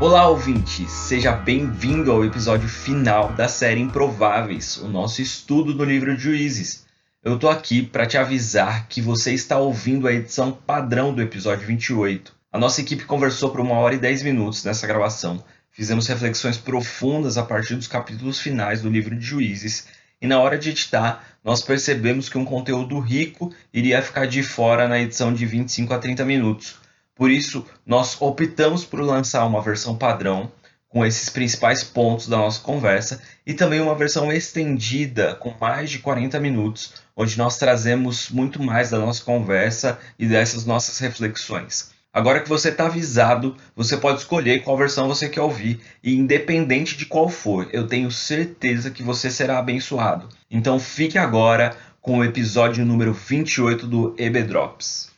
Olá, ouvinte! Seja bem-vindo ao episódio final da série Improváveis, o nosso estudo do livro de Juízes. Eu tô aqui para te avisar que você está ouvindo a edição padrão do episódio 28. A nossa equipe conversou por uma hora e dez minutos nessa gravação. Fizemos reflexões profundas a partir dos capítulos finais do livro de Juízes e na hora de editar, nós percebemos que um conteúdo rico iria ficar de fora na edição de 25 a 30 minutos. Por isso, nós optamos por lançar uma versão padrão com esses principais pontos da nossa conversa e também uma versão estendida com mais de 40 minutos, onde nós trazemos muito mais da nossa conversa e dessas nossas reflexões. Agora que você está avisado, você pode escolher qual versão você quer ouvir e independente de qual for, eu tenho certeza que você será abençoado. Então fique agora com o episódio número 28 do EB Drops.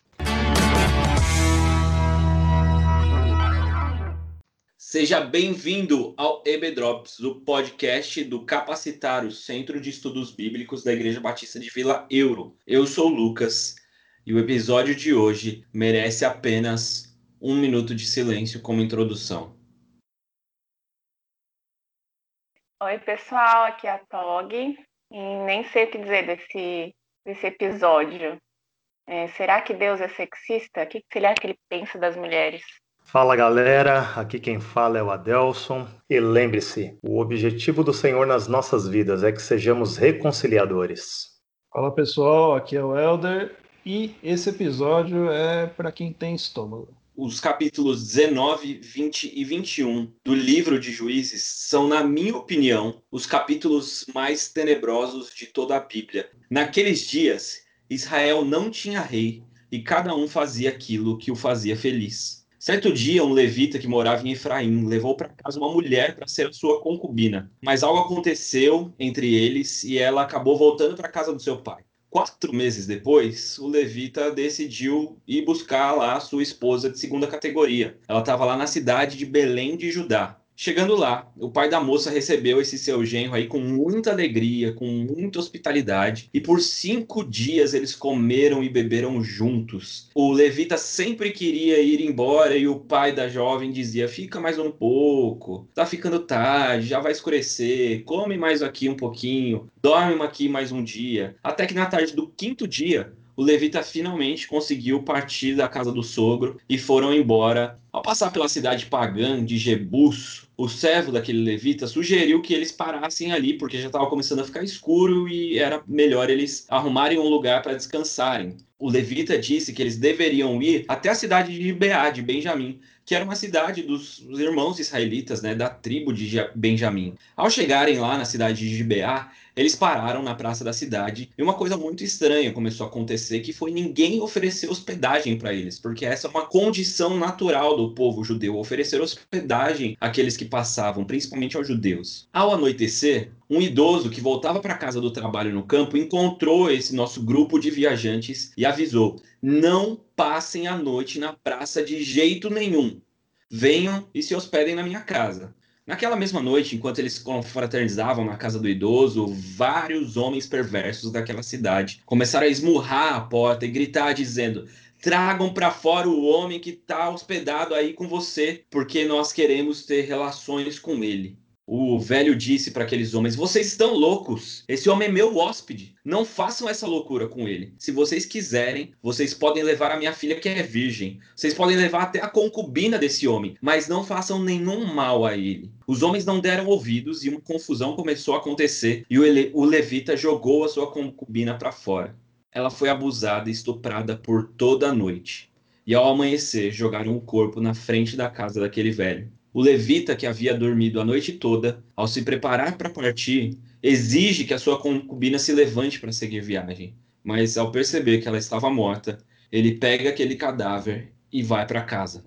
Seja bem-vindo ao EB Drops, o podcast do Capacitário Centro de Estudos Bíblicos da Igreja Batista de Vila Euro. Eu sou o Lucas e o episódio de hoje merece apenas um minuto de silêncio como introdução. Oi, pessoal, aqui é a Tog e nem sei o que dizer desse, desse episódio. É, será que Deus é sexista? O que será que ele pensa das mulheres? Fala galera, aqui quem fala é o Adelson. E lembre-se, o objetivo do Senhor nas nossas vidas é que sejamos reconciliadores. Fala pessoal, aqui é o Elder e esse episódio é para quem tem estômago. Os capítulos 19, 20 e 21 do livro de Juízes são, na minha opinião, os capítulos mais tenebrosos de toda a Bíblia. Naqueles dias, Israel não tinha rei e cada um fazia aquilo que o fazia feliz. Certo dia, um levita que morava em Efraim levou para casa uma mulher para ser sua concubina, mas algo aconteceu entre eles e ela acabou voltando para casa do seu pai. Quatro meses depois, o levita decidiu ir buscar lá sua esposa de segunda categoria. Ela estava lá na cidade de Belém de Judá. Chegando lá, o pai da moça recebeu esse seu genro aí com muita alegria, com muita hospitalidade, e por cinco dias eles comeram e beberam juntos. O levita sempre queria ir embora e o pai da jovem dizia: Fica mais um pouco, tá ficando tarde, já vai escurecer, come mais aqui um pouquinho, dorme aqui mais um dia. Até que na tarde do quinto dia, o levita finalmente conseguiu partir da casa do sogro e foram embora. Ao passar pela cidade pagã de Jebus, o servo daquele levita sugeriu que eles parassem ali, porque já estava começando a ficar escuro e era melhor eles arrumarem um lugar para descansarem. O levita disse que eles deveriam ir até a cidade de Gibeá, de Benjamim, que era uma cidade dos irmãos israelitas, né, da tribo de Benjamim. Ao chegarem lá na cidade de Gibeá, eles pararam na praça da cidade e uma coisa muito estranha começou a acontecer, que foi ninguém oferecer hospedagem para eles, porque essa é uma condição natural do povo judeu, oferecer hospedagem àqueles que passavam, principalmente aos judeus. Ao anoitecer, um idoso que voltava para casa do trabalho no campo encontrou esse nosso grupo de viajantes e avisou: "Não passem a noite na praça de jeito nenhum. Venham e se hospedem na minha casa." Naquela mesma noite, enquanto eles confraternizavam na casa do idoso, vários homens perversos daquela cidade começaram a esmurrar a porta e gritar dizendo: tragam para fora o homem que está hospedado aí com você, porque nós queremos ter relações com ele. O velho disse para aqueles homens: Vocês estão loucos. Esse homem é meu hóspede. Não façam essa loucura com ele. Se vocês quiserem, vocês podem levar a minha filha que é virgem. Vocês podem levar até a concubina desse homem, mas não façam nenhum mal a ele. Os homens não deram ouvidos e uma confusão começou a acontecer e o, levita jogou a sua concubina para fora. Ela foi abusada e estuprada por toda a noite. E ao amanhecer, jogaram o corpo na frente da casa daquele velho. O levita, que havia dormido a noite toda, ao se preparar para partir, exige que a sua concubina se levante para seguir viagem. Mas ao perceber que ela estava morta, ele pega aquele cadáver e vai para casa.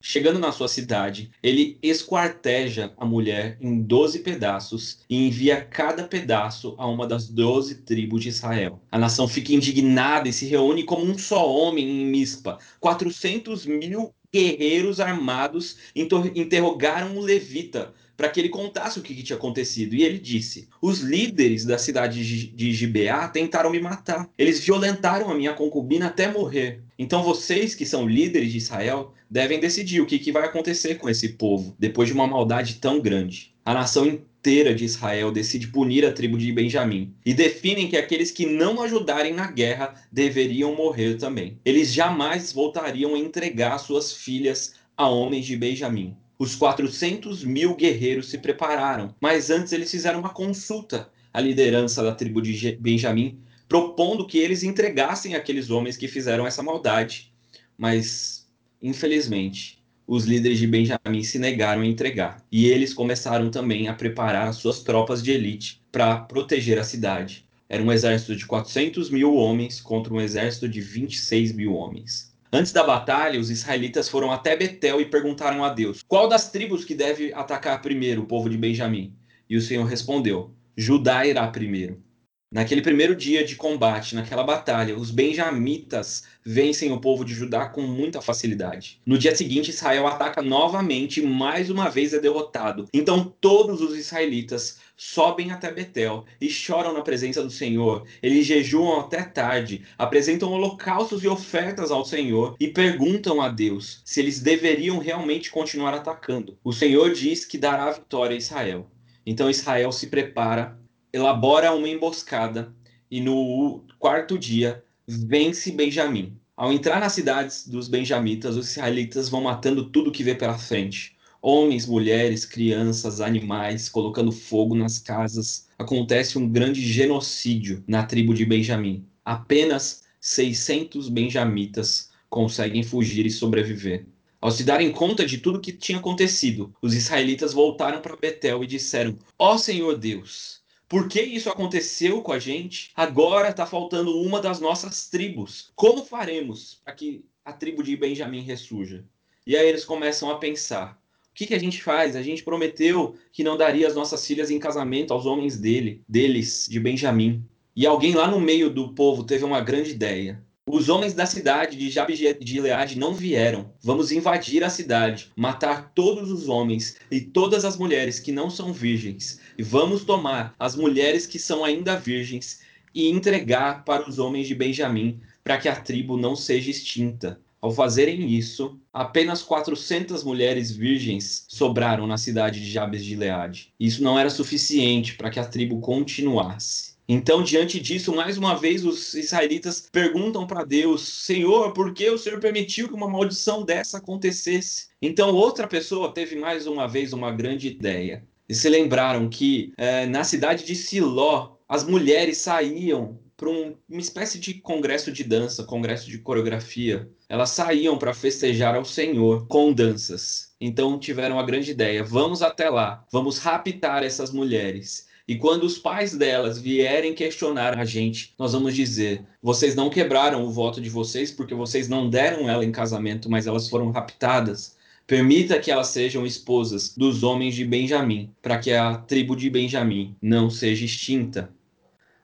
Chegando na sua cidade, ele esquarteja a mulher em doze pedaços e envia cada pedaço a uma das doze tribos de Israel. A nação fica indignada e se reúne como um só homem em Mispa. 400 mil guerreiros armados interrogaram o levita para que ele contasse o que, que, tinha acontecido. E ele disse: Os líderes da cidade de Gibeá tentaram me matar. Eles violentaram a minha concubina até morrer. Então vocês, que são líderes de Israel, devem decidir o que, que vai acontecer com esse povo depois de uma maldade tão grande. A nação inteira de Israel decide punir a tribo de Benjamim e definem que aqueles que não ajudarem na guerra deveriam morrer também. Eles jamais voltariam a entregar suas filhas a homens de Benjamim. Os 400 mil guerreiros se prepararam, mas antes eles fizeram uma consulta à liderança da tribo de Benjamim, propondo que eles entregassem aqueles homens que fizeram essa maldade. Mas, infelizmente, os líderes de Benjamim se negaram a entregar. E eles começaram também a preparar suas tropas de elite para proteger a cidade. Era um exército de 400 mil homens contra um exército de 26 mil homens. Antes da batalha, os israelitas foram até Betel e perguntaram a Deus: Qual das tribos que deve atacar primeiro o povo de Benjamim? E o Senhor respondeu: Judá irá primeiro. Naquele primeiro dia de combate, naquela batalha, os benjamitas vencem o povo de Judá com muita facilidade. No dia seguinte, Israel ataca novamente e mais uma vez é derrotado. Então todos os israelitas sobem até Betel e choram na presença do Senhor. Eles jejuam até tarde, apresentam holocaustos e ofertas ao Senhor e perguntam a Deus se eles deveriam realmente continuar atacando. O Senhor diz que dará vitória a Israel. Então Israel se prepara elabora uma emboscada e no quarto dia vence Benjamim. Ao entrar nas cidades dos benjamitas, os israelitas vão matando tudo que vê pela frente. Homens, mulheres, crianças, animais, colocando fogo nas casas. Acontece um grande genocídio na tribo de Benjamim. Apenas 600 benjamitas conseguem fugir e sobreviver. Ao se darem conta de tudo que tinha acontecido, os israelitas voltaram para Betel e disseram: Ó oh, Senhor Deus, por que isso aconteceu com a gente? Agora está faltando uma das nossas tribos. Como faremos para que a tribo de Benjamim ressurja? E aí eles começam a pensar: o que, que a gente faz? A gente prometeu que não daria as nossas filhas em casamento aos homens dele, deles, de Benjamim. E alguém lá no meio do povo teve uma grande ideia. Os homens da cidade de Jabes de Gileade não vieram. Vamos invadir a cidade, matar todos os homens e todas as mulheres que não são virgens. E vamos tomar as mulheres que são ainda virgens e entregar para os homens de Benjamim, para que a tribo não seja extinta. Ao fazerem isso, apenas 400 mulheres virgens sobraram na cidade de Jabes de Gileade. Isso não era suficiente para que a tribo continuasse. Então, diante disso, mais uma vez os israelitas perguntam para Deus: Senhor, por que o Senhor permitiu que uma maldição dessa acontecesse? Então, outra pessoa teve mais uma vez uma grande ideia. E se lembraram que é, na cidade de Siló, as mulheres saíam para um, uma espécie de congresso de dança, congresso de coreografia. Elas saíam para festejar ao Senhor com danças. Então tiveram a grande ideia: vamos até lá, vamos raptar essas mulheres e quando os pais delas vierem questionar a gente, nós vamos dizer: vocês não quebraram o voto de vocês porque vocês não deram ela em casamento, mas elas foram raptadas. Permita que elas sejam esposas dos homens de Benjamim, para que a tribo de Benjamim não seja extinta.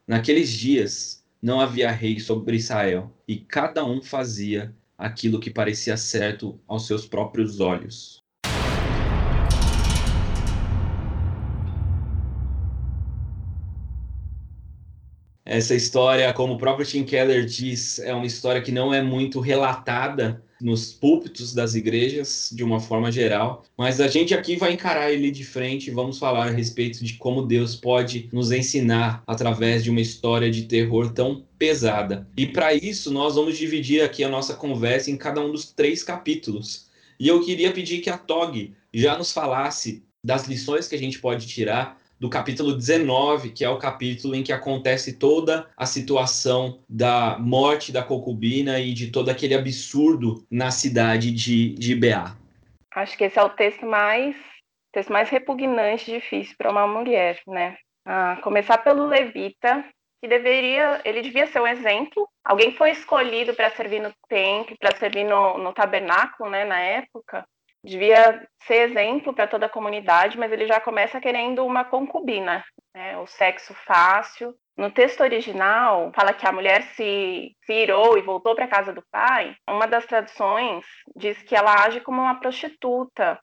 Naqueles dias não havia rei sobre Israel, e cada um fazia aquilo que parecia certo aos seus próprios olhos. Essa história, como o próprio Tim Keller diz, é uma história que não é muito relatada nos púlpitos das igrejas, de uma forma geral, mas a gente aqui vai encarar ele de frente e vamos falar a respeito de como Deus pode nos ensinar através de uma história de terror tão pesada. E para isso, nós vamos dividir aqui a nossa conversa em cada um dos três capítulos. E eu queria pedir que a Tog já nos falasse das lições que a gente pode tirar do capítulo 19, que é o capítulo em que acontece toda a situação da morte da concubina e de todo aquele absurdo na cidade de, de Beá. Acho que esse é o texto mais, texto mais repugnante e difícil para uma mulher, né? Ah, começar pelo levita, que deveria, ele devia ser um exemplo. Alguém foi escolhido para servir no templo, para servir no, no tabernáculo, né, na época, devia ser exemplo para toda a comunidade, mas ele já começa querendo uma concubina, né? o sexo fácil, No texto original, fala que a mulher se, se irou e voltou para a casa do pai. Uma das traduções diz que ela age como uma prostituta,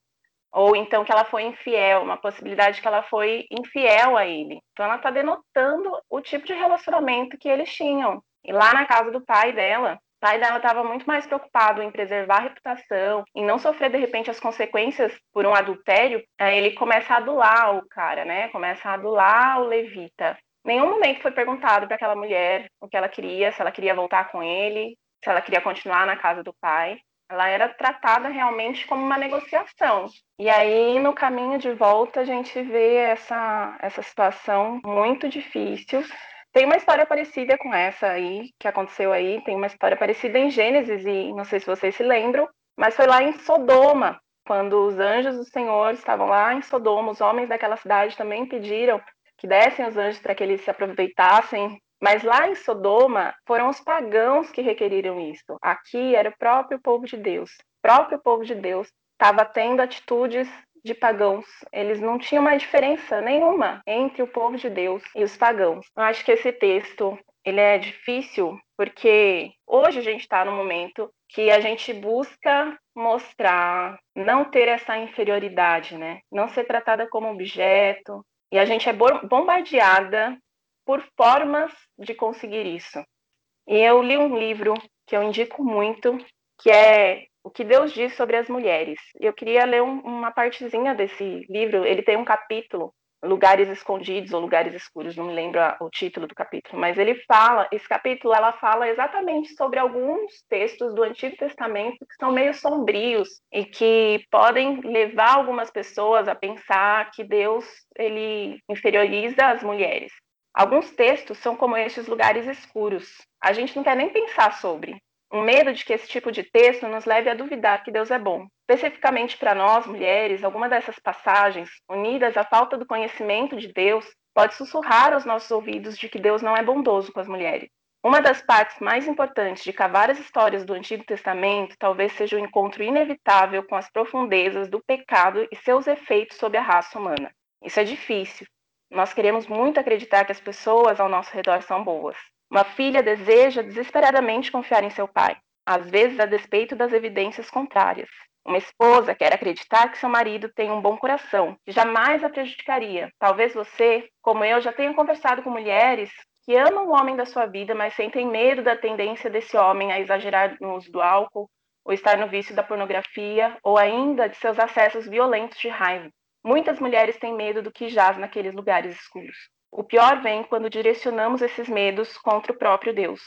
ou então que ela foi infiel, uma possibilidade que ela foi infiel a ele. Então ela está denotando o tipo de relacionamento que eles tinham. E lá na casa do pai dela, o pai dela estava muito mais preocupado em preservar a reputação, em não sofrer de repente as consequências por um adultério. Aí ele começa a adular o cara, né? Começa a adular o levita nenhum momento foi perguntado para aquela mulher o que ela queria, se ela queria voltar com ele, se ela queria continuar na casa do pai. Ela era tratada realmente como uma negociação. E aí, no caminho de volta, a gente vê essa, essa situação muito difícil. Tem uma história parecida com essa aí, que aconteceu aí. Tem uma história parecida em Gênesis, e não sei se vocês se lembram, mas foi lá em Sodoma, quando os anjos do Senhor estavam lá em Sodoma, os homens daquela cidade também pediram que dessem os anjos para que eles se aproveitassem. Mas lá em Sodoma foram os pagãos que requeriram isso. Aqui era o próprio povo de Deus. O próprio povo de Deus estava tendo atitudes de pagãos. Eles não tinham uma diferença nenhuma entre o povo de Deus e os pagãos. Eu acho que esse texto ele é difícil porque hoje a gente está no momento que a gente busca mostrar, não ter essa inferioridade, né? Não ser tratada como objeto, e a gente é bombardeada por formas de conseguir isso. E eu li um livro que eu indico muito, que é O que Deus diz sobre as mulheres. Eu queria ler um, uma partezinha desse livro. Ele tem um capítulo lugares escondidos ou lugares escuros, não me lembro o título do capítulo, mas ele fala, esse capítulo ela fala exatamente sobre alguns textos do Antigo Testamento que são meio sombrios e que podem levar algumas pessoas a pensar que Deus ele inferioriza as mulheres. Alguns textos são como estes lugares escuros. A gente não quer nem pensar sobre, um medo de que esse tipo de texto nos leve a duvidar que Deus é bom. Especificamente para nós, mulheres, alguma dessas passagens, unidas à falta do conhecimento de Deus, pode sussurrar aos nossos ouvidos de que Deus não é bondoso com as mulheres. Uma das partes mais importantes de cavar as histórias do Antigo Testamento talvez seja o encontro inevitável com as profundezas do pecado e seus efeitos sobre a raça humana. Isso é difícil. Nós queremos muito acreditar que as pessoas ao nosso redor são boas. Uma filha deseja desesperadamente confiar em seu pai, às vezes a despeito das evidências contrárias. Uma esposa quer acreditar que seu marido tem um bom coração, que jamais a prejudicaria. Talvez você, como eu, já tenha conversado com mulheres que amam o homem da sua vida, mas sentem medo da tendência desse homem a exagerar no uso do álcool, ou estar no vício da pornografia, ou ainda de seus acessos violentos de raiva. Muitas mulheres têm medo do que jaz naqueles lugares escuros. O pior vem quando direcionamos esses medos contra o próprio Deus.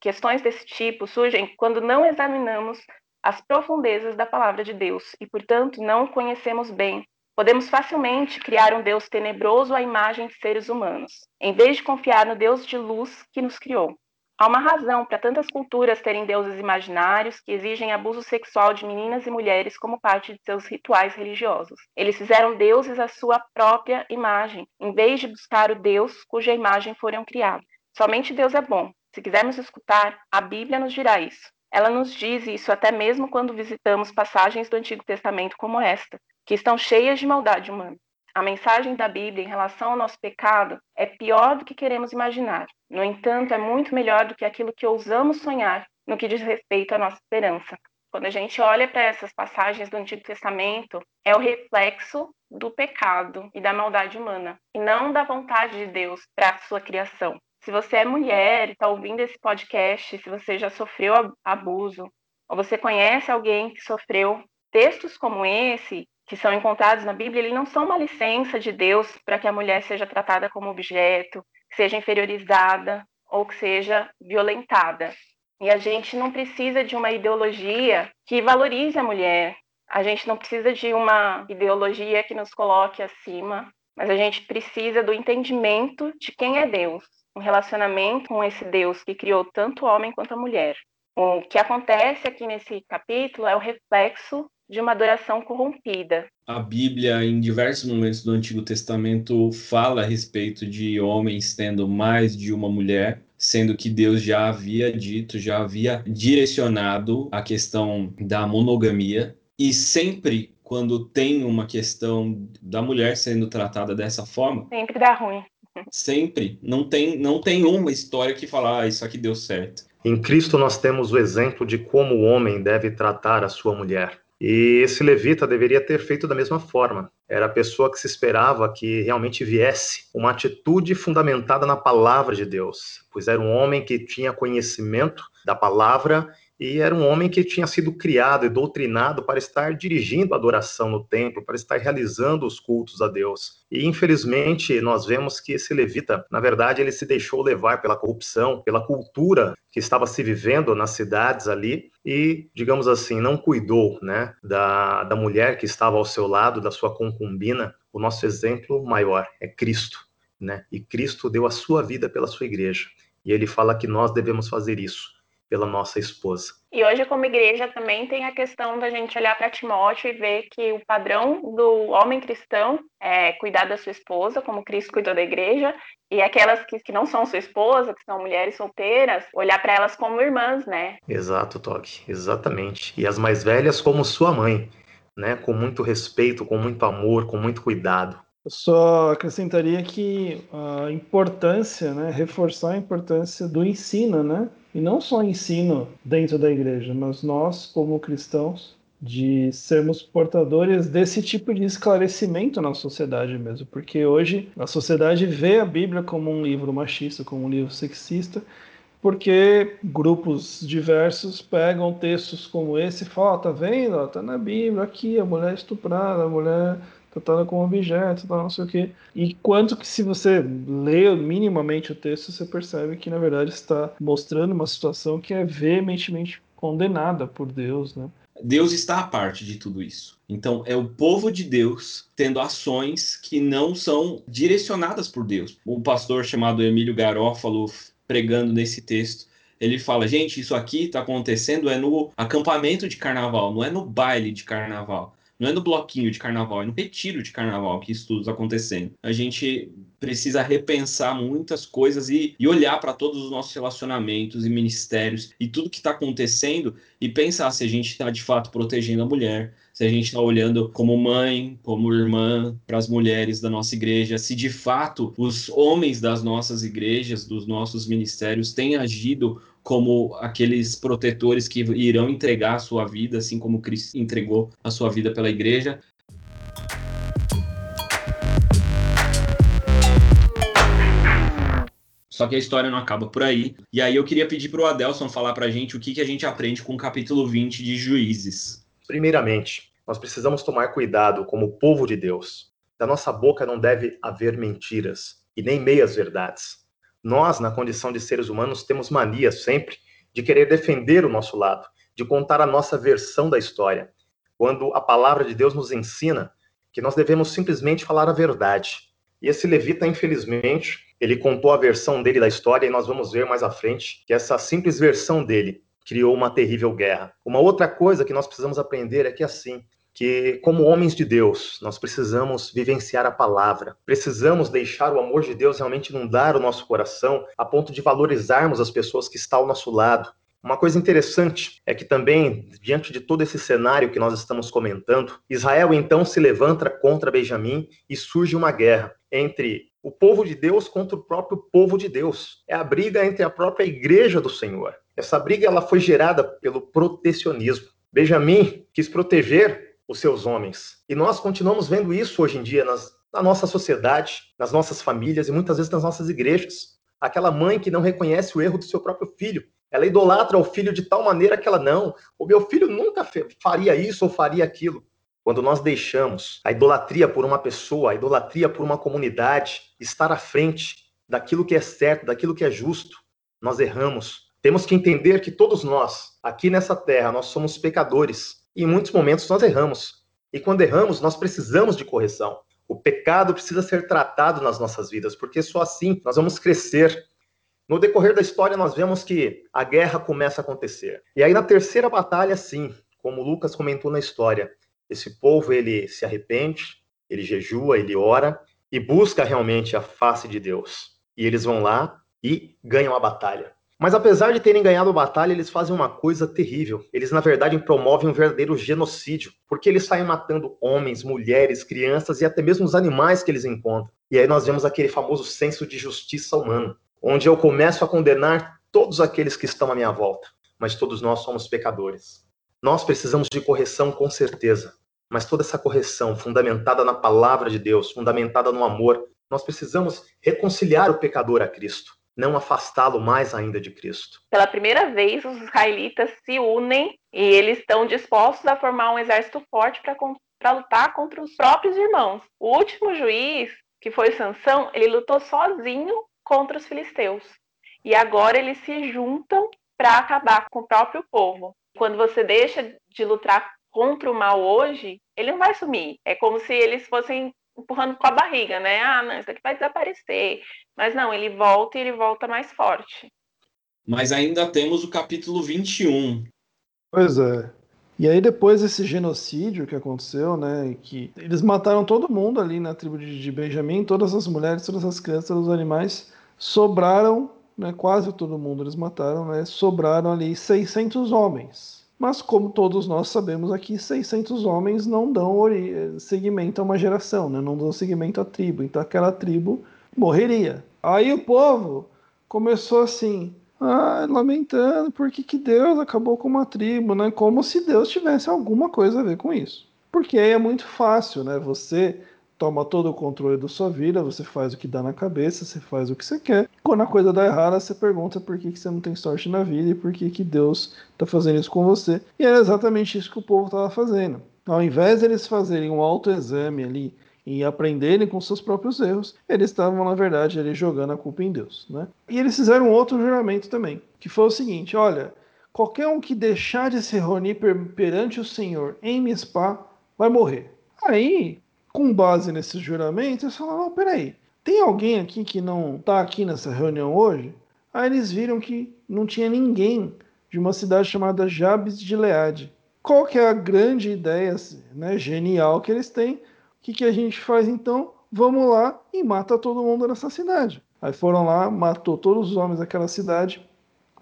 Questões desse tipo surgem quando não examinamos as profundezas da palavra de Deus e, portanto, não conhecemos bem. Podemos facilmente criar um Deus tenebroso à imagem de seres humanos, em vez de confiar no Deus de luz que nos criou. Há uma razão para tantas culturas terem deuses imaginários que exigem abuso sexual de meninas e mulheres como parte de seus rituais religiosos. Eles fizeram deuses à sua própria imagem, em vez de buscar o Deus cuja imagem foram criados. Somente Deus é bom. Se quisermos escutar, a Bíblia nos dirá isso. Ela nos diz isso até mesmo quando visitamos passagens do Antigo Testamento como esta, que estão cheias de maldade humana. A mensagem da Bíblia em relação ao nosso pecado é pior do que queremos imaginar. No entanto, é muito melhor do que aquilo que ousamos sonhar no que diz respeito à nossa esperança. Quando a gente olha para essas passagens do Antigo Testamento, é o reflexo do pecado e da maldade humana, e não da vontade de Deus para a sua criação. Se você é mulher e está ouvindo esse podcast, se você já sofreu abuso, ou você conhece alguém que sofreu, textos como esse que são encontrados na Bíblia, eles não são uma licença de Deus para que a mulher seja tratada como objeto, seja inferiorizada ou que seja violentada. E a gente não precisa de uma ideologia que valorize a mulher. A gente não precisa de uma ideologia que nos coloque acima, mas a gente precisa do entendimento de quem é Deus, um relacionamento com esse Deus que criou tanto o homem quanto a mulher. O que acontece aqui nesse capítulo é o reflexo de uma adoração corrompida. A Bíblia, em diversos momentos do Antigo Testamento, fala a respeito de homens tendo mais de uma mulher, sendo que Deus já havia dito, já havia direcionado a questão da monogamia, e sempre quando tem uma questão da mulher sendo tratada dessa forma, sempre dá ruim. Sempre. Não tem, não tem uma história que fala, ah, isso aqui deu certo. Em Cristo nós temos o exemplo de como o homem deve tratar a sua mulher. E esse levita deveria ter feito da mesma forma. Era a pessoa que se esperava que realmente viesse uma atitude fundamentada na palavra de Deus, pois era um homem que tinha conhecimento da palavra e era um homem que tinha sido criado e doutrinado para estar dirigindo a adoração no templo, para estar realizando os cultos a Deus. E infelizmente nós vemos que esse levita, na verdade, ele se deixou levar pela corrupção, pela cultura que estava se vivendo nas cidades ali e, digamos assim, não cuidou, né, da, da mulher que estava ao seu lado, da sua concubina. O nosso exemplo maior é Cristo, né? E Cristo deu a sua vida pela sua igreja. E ele fala que nós devemos fazer isso pela nossa esposa. E hoje, como igreja, também tem a questão da gente olhar para Timóteo e ver que o padrão do homem cristão é cuidar da sua esposa, como Cristo cuidou da igreja, e aquelas que, que não são sua esposa, que são mulheres solteiras, olhar para elas como irmãs, né? Exato, Tog, exatamente. E as mais velhas como sua mãe, né? Com muito respeito, com muito amor, com muito cuidado. Eu só acrescentaria que a importância, né, reforçar a importância do ensino, né? E não só ensino dentro da igreja, mas nós, como cristãos, de sermos portadores desse tipo de esclarecimento na sociedade mesmo, porque hoje a sociedade vê a Bíblia como um livro machista, como um livro sexista, porque grupos diversos pegam textos como esse e falam, oh, tá vendo? Tá na Bíblia aqui, a mulher estuprada, a mulher tratada como objeto, não sei o quê. E quanto que se você lê minimamente o texto, você percebe que na verdade está mostrando uma situação que é veementemente condenada por Deus, né? Deus está à parte de tudo isso. Então, é o povo de Deus tendo ações que não são direcionadas por Deus. Um pastor chamado Emílio Garófalo, pregando nesse texto, ele fala: gente, isso aqui está acontecendo é no acampamento de carnaval, não é no baile de carnaval. Não é no bloquinho de carnaval, é no retiro de carnaval que isso tudo está acontecendo. A gente precisa repensar muitas coisas e, e olhar para todos os nossos relacionamentos e ministérios e tudo que está acontecendo e pensar se a gente está de fato protegendo a mulher, se a gente está olhando como mãe, como irmã para as mulheres da nossa igreja, se de fato os homens das nossas igrejas, dos nossos ministérios têm agido como aqueles protetores que irão entregar a sua vida, assim como Cristo entregou a sua vida pela igreja. Só que a história não acaba por aí. E aí eu queria pedir para o Adelson falar para a gente o que, que a gente aprende com o capítulo 20 de Juízes. Primeiramente, nós precisamos tomar cuidado como povo de Deus. Da nossa boca não deve haver mentiras e nem meias verdades. Nós, na condição de seres humanos, temos mania sempre de querer defender o nosso lado, de contar a nossa versão da história, quando a palavra de Deus nos ensina que nós devemos simplesmente falar a verdade. E esse levita, infelizmente, ele contou a versão dele da história e nós vamos ver mais à frente que essa simples versão dele criou uma terrível guerra. Uma outra coisa que nós precisamos aprender é que assim, que, como homens de Deus, nós precisamos vivenciar a palavra, precisamos deixar o amor de Deus realmente inundar o nosso coração, a ponto de valorizarmos as pessoas que estão ao nosso lado. Uma coisa interessante é que também, diante de todo esse cenário que nós estamos comentando, Israel então se levanta contra Benjamim e surge uma guerra entre o povo de Deus contra o próprio povo de Deus. É a briga entre a própria igreja do Senhor. Essa briga ela foi gerada pelo protecionismo. Benjamim quis proteger os seus homens. E nós continuamos vendo isso hoje em dia nas, na nossa sociedade, nas nossas famílias e muitas vezes nas nossas igrejas. Aquela mãe que não reconhece o erro do seu próprio filho. Ela idolatra o filho de tal maneira que ela não, o meu filho nunca faria isso ou faria aquilo. Quando nós deixamos a idolatria por uma pessoa, a idolatria por uma comunidade estar à frente daquilo que é certo, daquilo que é justo, nós erramos. Temos que entender que todos nós, aqui nessa terra, nós somos pecadores em muitos momentos nós erramos. E quando erramos, nós precisamos de correção. O pecado precisa ser tratado nas nossas vidas, porque só assim nós vamos crescer. No decorrer da história, nós vemos que a guerra começa a acontecer. E aí, na terceira batalha, sim, como Lucas comentou na história, esse povo ele se arrepende, ele jejua, ele ora e busca realmente a face de Deus. E eles vão lá e ganham a batalha. Mas apesar de terem ganhado a batalha, eles fazem uma coisa terrível. Eles, na verdade, promovem um verdadeiro genocídio, porque eles saem matando homens, mulheres, crianças e até mesmo os animais que eles encontram. E aí nós vemos aquele famoso senso de justiça humana, onde eu começo a condenar todos aqueles que estão à minha volta, mas todos nós somos pecadores. Nós precisamos de correção com certeza, mas toda essa correção fundamentada na palavra de Deus, fundamentada no amor, nós precisamos reconciliar o pecador a Cristo, não afastá-lo mais ainda de Cristo. Pela primeira vez, os israelitas se unem e eles estão dispostos a formar um exército forte para lutar contra os próprios irmãos. O último juiz que foi Sansão, ele lutou sozinho contra os filisteus. E agora eles se juntam para acabar com o próprio povo. Quando você deixa de lutar contra o mal hoje, ele não vai sumir. É como se eles fossem empurrando com a barriga, né? Ah, não, isso aqui vai desaparecer. Mas não, ele volta e ele volta mais forte. Mas ainda temos o capítulo 21. Pois é. E aí depois desse genocídio que aconteceu, né, que eles mataram todo mundo ali na tribo de Benjamim, todas as mulheres, todas as crianças, todos os animais, sobraram, né, quase todo mundo eles mataram, né, sobraram ali 600 homens. Mas como todos nós sabemos aqui, 600 homens não dão seguimento a uma geração, né, não dão seguimento à tribo, então aquela tribo morreria. Aí o povo começou assim, ah, lamentando porque que Deus acabou com uma tribo, né? Como se Deus tivesse alguma coisa a ver com isso. Porque aí é muito fácil, né? Você toma todo o controle da sua vida, você faz o que dá na cabeça, você faz o que você quer. Quando a coisa dá errada, você pergunta por que, que você não tem sorte na vida e por que, que Deus está fazendo isso com você. E era exatamente isso que o povo estava fazendo. Ao invés de eles fazerem um autoexame ali e aprenderem com seus próprios erros, eles estavam, na verdade, ali jogando a culpa em Deus. Né? E eles fizeram outro juramento também, que foi o seguinte: olha, qualquer um que deixar de se reunir per perante o Senhor em Mispá vai morrer. Aí, com base nesse juramento, eles falaram: peraí, tem alguém aqui que não está aqui nessa reunião hoje? Aí eles viram que não tinha ninguém de uma cidade chamada Jabes de Leade. Qual que é a grande ideia né, genial que eles têm? que, que a gente faz então? Vamos lá e mata todo mundo nessa cidade. Aí foram lá, matou todos os homens daquela cidade,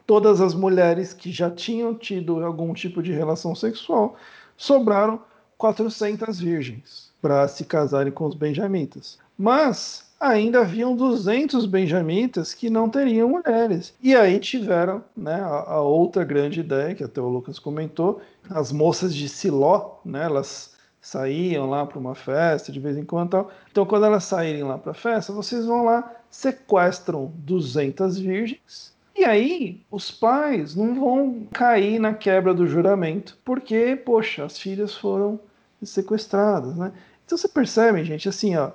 todas as mulheres que já tinham tido algum tipo de relação sexual, sobraram 400 virgens para se casarem com os benjamitas. Mas ainda haviam 200 benjamitas que não teriam mulheres. E aí tiveram né, a, a outra grande ideia, que até o Lucas comentou, as moças de Siló, né, elas saíam lá para uma festa de vez em quando. Tal. Então, quando elas saírem lá para a festa, vocês vão lá, sequestram 200 virgens. E aí, os pais não vão cair na quebra do juramento, porque, poxa, as filhas foram sequestradas, né? Então você percebe, gente, assim, ó,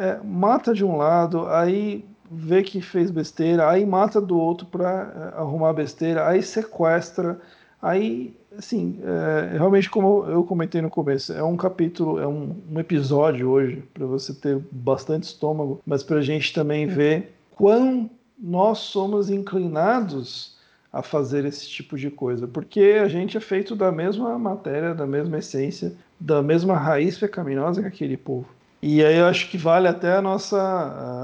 é, mata de um lado, aí vê que fez besteira, aí mata do outro para é, arrumar besteira, aí sequestra, aí assim, é, realmente como eu comentei no começo, é um capítulo, é um, um episódio hoje para você ter bastante estômago, mas para a gente também ver quão nós somos inclinados a fazer esse tipo de coisa, porque a gente é feito da mesma matéria, da mesma essência, da mesma raiz pecaminosa que aquele povo. E aí eu acho que vale até a nossa,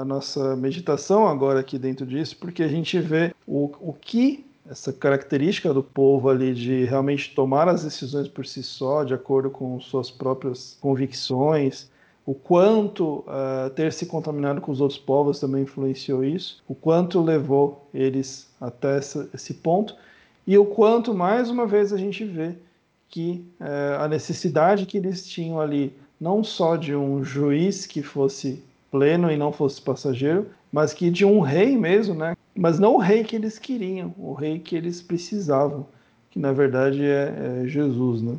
a nossa meditação agora aqui dentro disso, porque a gente vê o, o que essa característica do povo ali de realmente tomar as decisões por si só, de acordo com suas próprias convicções, o quanto uh, ter se contaminado com os outros povos também influenciou isso, o quanto levou eles até essa, esse ponto, e o quanto, mais uma vez, a gente vê que uh, a necessidade que eles tinham ali, não só de um juiz que fosse pleno e não fosse passageiro, mas que de um rei mesmo, né? Mas não o rei que eles queriam, o rei que eles precisavam, que na verdade é, é Jesus, né?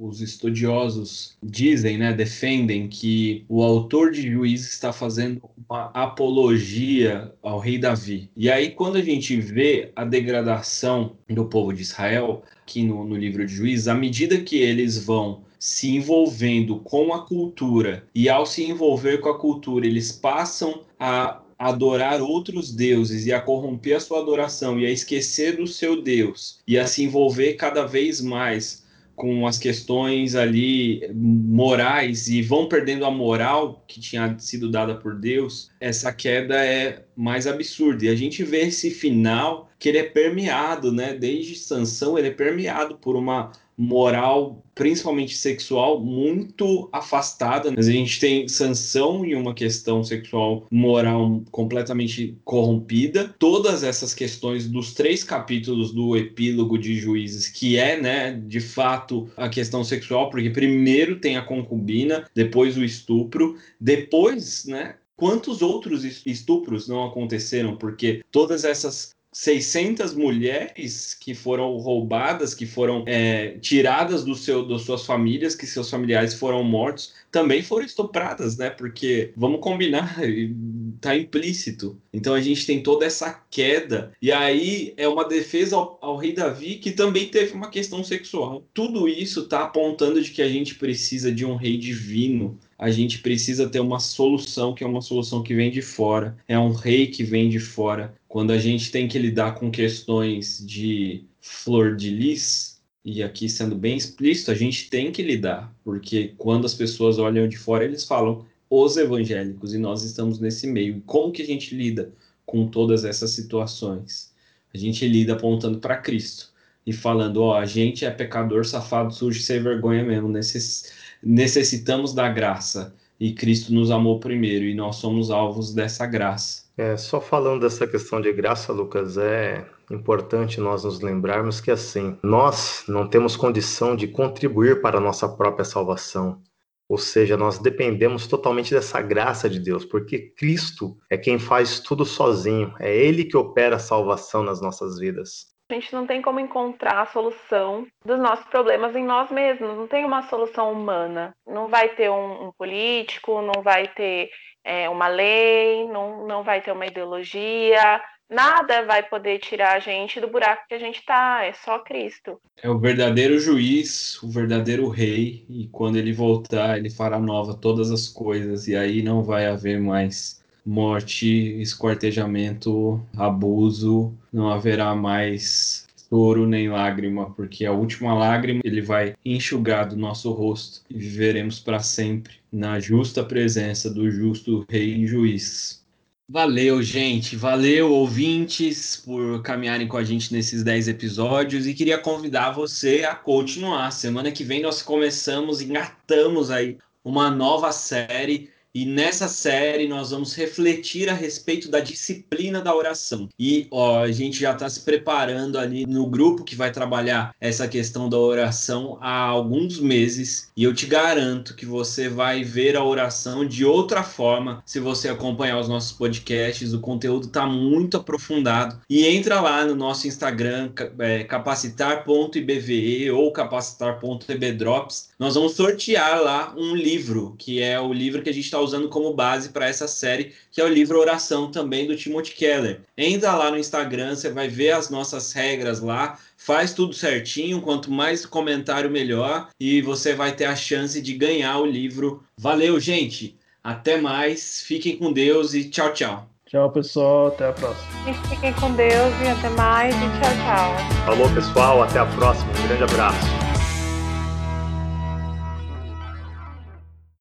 Os estudiosos dizem, né, defendem que o autor de Juízes está fazendo uma apologia ao rei Davi. E aí, quando a gente vê a degradação do povo de Israel, aqui no, no livro de Juízes, à medida que eles vão se envolvendo com a cultura e ao se envolver com a cultura, eles passam a adorar outros deuses e a corromper a sua adoração e a esquecer do seu Deus e a se envolver cada vez mais com as questões ali morais e vão perdendo a moral que tinha sido dada por Deus, essa queda é mais absurda. E a gente vê esse final que ele é permeado, né? Desde Sansão, ele é permeado por uma moral, principalmente sexual, muito afastada. A gente tem Sansão em uma questão sexual moral completamente corrompida. Todas essas questões dos três capítulos do epílogo de Juízes, que é, né, de fato, a questão sexual, porque primeiro tem a concubina, depois o estupro, depois, né, quantos outros estupros não aconteceram? Porque todas essas 600 mulheres que foram roubadas, que foram é, tiradas do seu, das suas famílias, que seus familiares foram mortos, também foram estupradas, né? Porque, vamos combinar, tá implícito. Então a gente tem toda essa queda. E aí é uma defesa ao, ao rei Davi, que também teve uma questão sexual. Tudo isso tá apontando de que a gente precisa de um rei divino, a gente precisa ter uma solução que é uma solução que vem de fora, é um rei que vem de fora. Quando a gente tem que lidar com questões de flor de lis, e aqui sendo bem explícito, a gente tem que lidar, porque quando as pessoas olham de fora, eles falam os evangélicos e nós estamos nesse meio. Como que a gente lida com todas essas situações? A gente lida apontando para Cristo e falando, ó, a gente é pecador, safado, sujo, sem vergonha mesmo, nesses necessitamos da graça e Cristo nos amou primeiro e nós somos alvos dessa graça. É, só falando dessa questão de graça, Lucas, é importante nós nos lembrarmos que assim, nós não temos condição de contribuir para a nossa própria salvação. Ou seja, nós dependemos totalmente dessa graça de Deus, porque Cristo é quem faz tudo sozinho, é Ele que opera a salvação nas nossas vidas a gente não tem como encontrar a solução dos nossos problemas em nós mesmos. Não tem uma solução humana. Não vai ter um, um político, não vai ter é, uma lei, não, não vai ter uma ideologia. Nada vai poder tirar a gente do buraco que a gente está. É só Cristo. É o verdadeiro juiz, o verdadeiro rei. E quando ele voltar, ele fará nova todas as coisas. E aí não vai haver mais morte, esquartejamento, abuso, não haverá mais choro nem lágrima, porque a última lágrima ele vai enxugar do nosso rosto e viveremos para sempre na justa presença do justo Rei e Juiz. Valeu, gente. Valeu, ouvintes, por caminharem com a gente nesses 10 episódios e queria convidar você a continuar. Semana que vem nós começamos, engatamos aí uma nova série e nessa série nós vamos refletir a respeito da disciplina da oração. E ó, a gente já está se preparando ali no grupo que vai trabalhar essa questão da oração há alguns meses. E eu te garanto que você vai ver a oração de outra forma se você acompanhar os nossos podcasts. O conteúdo está muito aprofundado. E entra lá no nosso Instagram, é, capacitar.ibve ou capacitar.ebdrops. Nós vamos sortear lá um livro, que é o livro que a gente está usando como base para essa série, que é o livro Oração também do Timothy Keller. Entra lá no Instagram, você vai ver as nossas regras lá, faz tudo certinho, quanto mais comentário melhor e você vai ter a chance de ganhar o livro. Valeu, gente. Até mais. Fiquem com Deus e tchau, tchau. Tchau, pessoal. Até a próxima. Fiquem com Deus e até mais e tchau, tchau. Falou, pessoal. Até a próxima. Um grande abraço.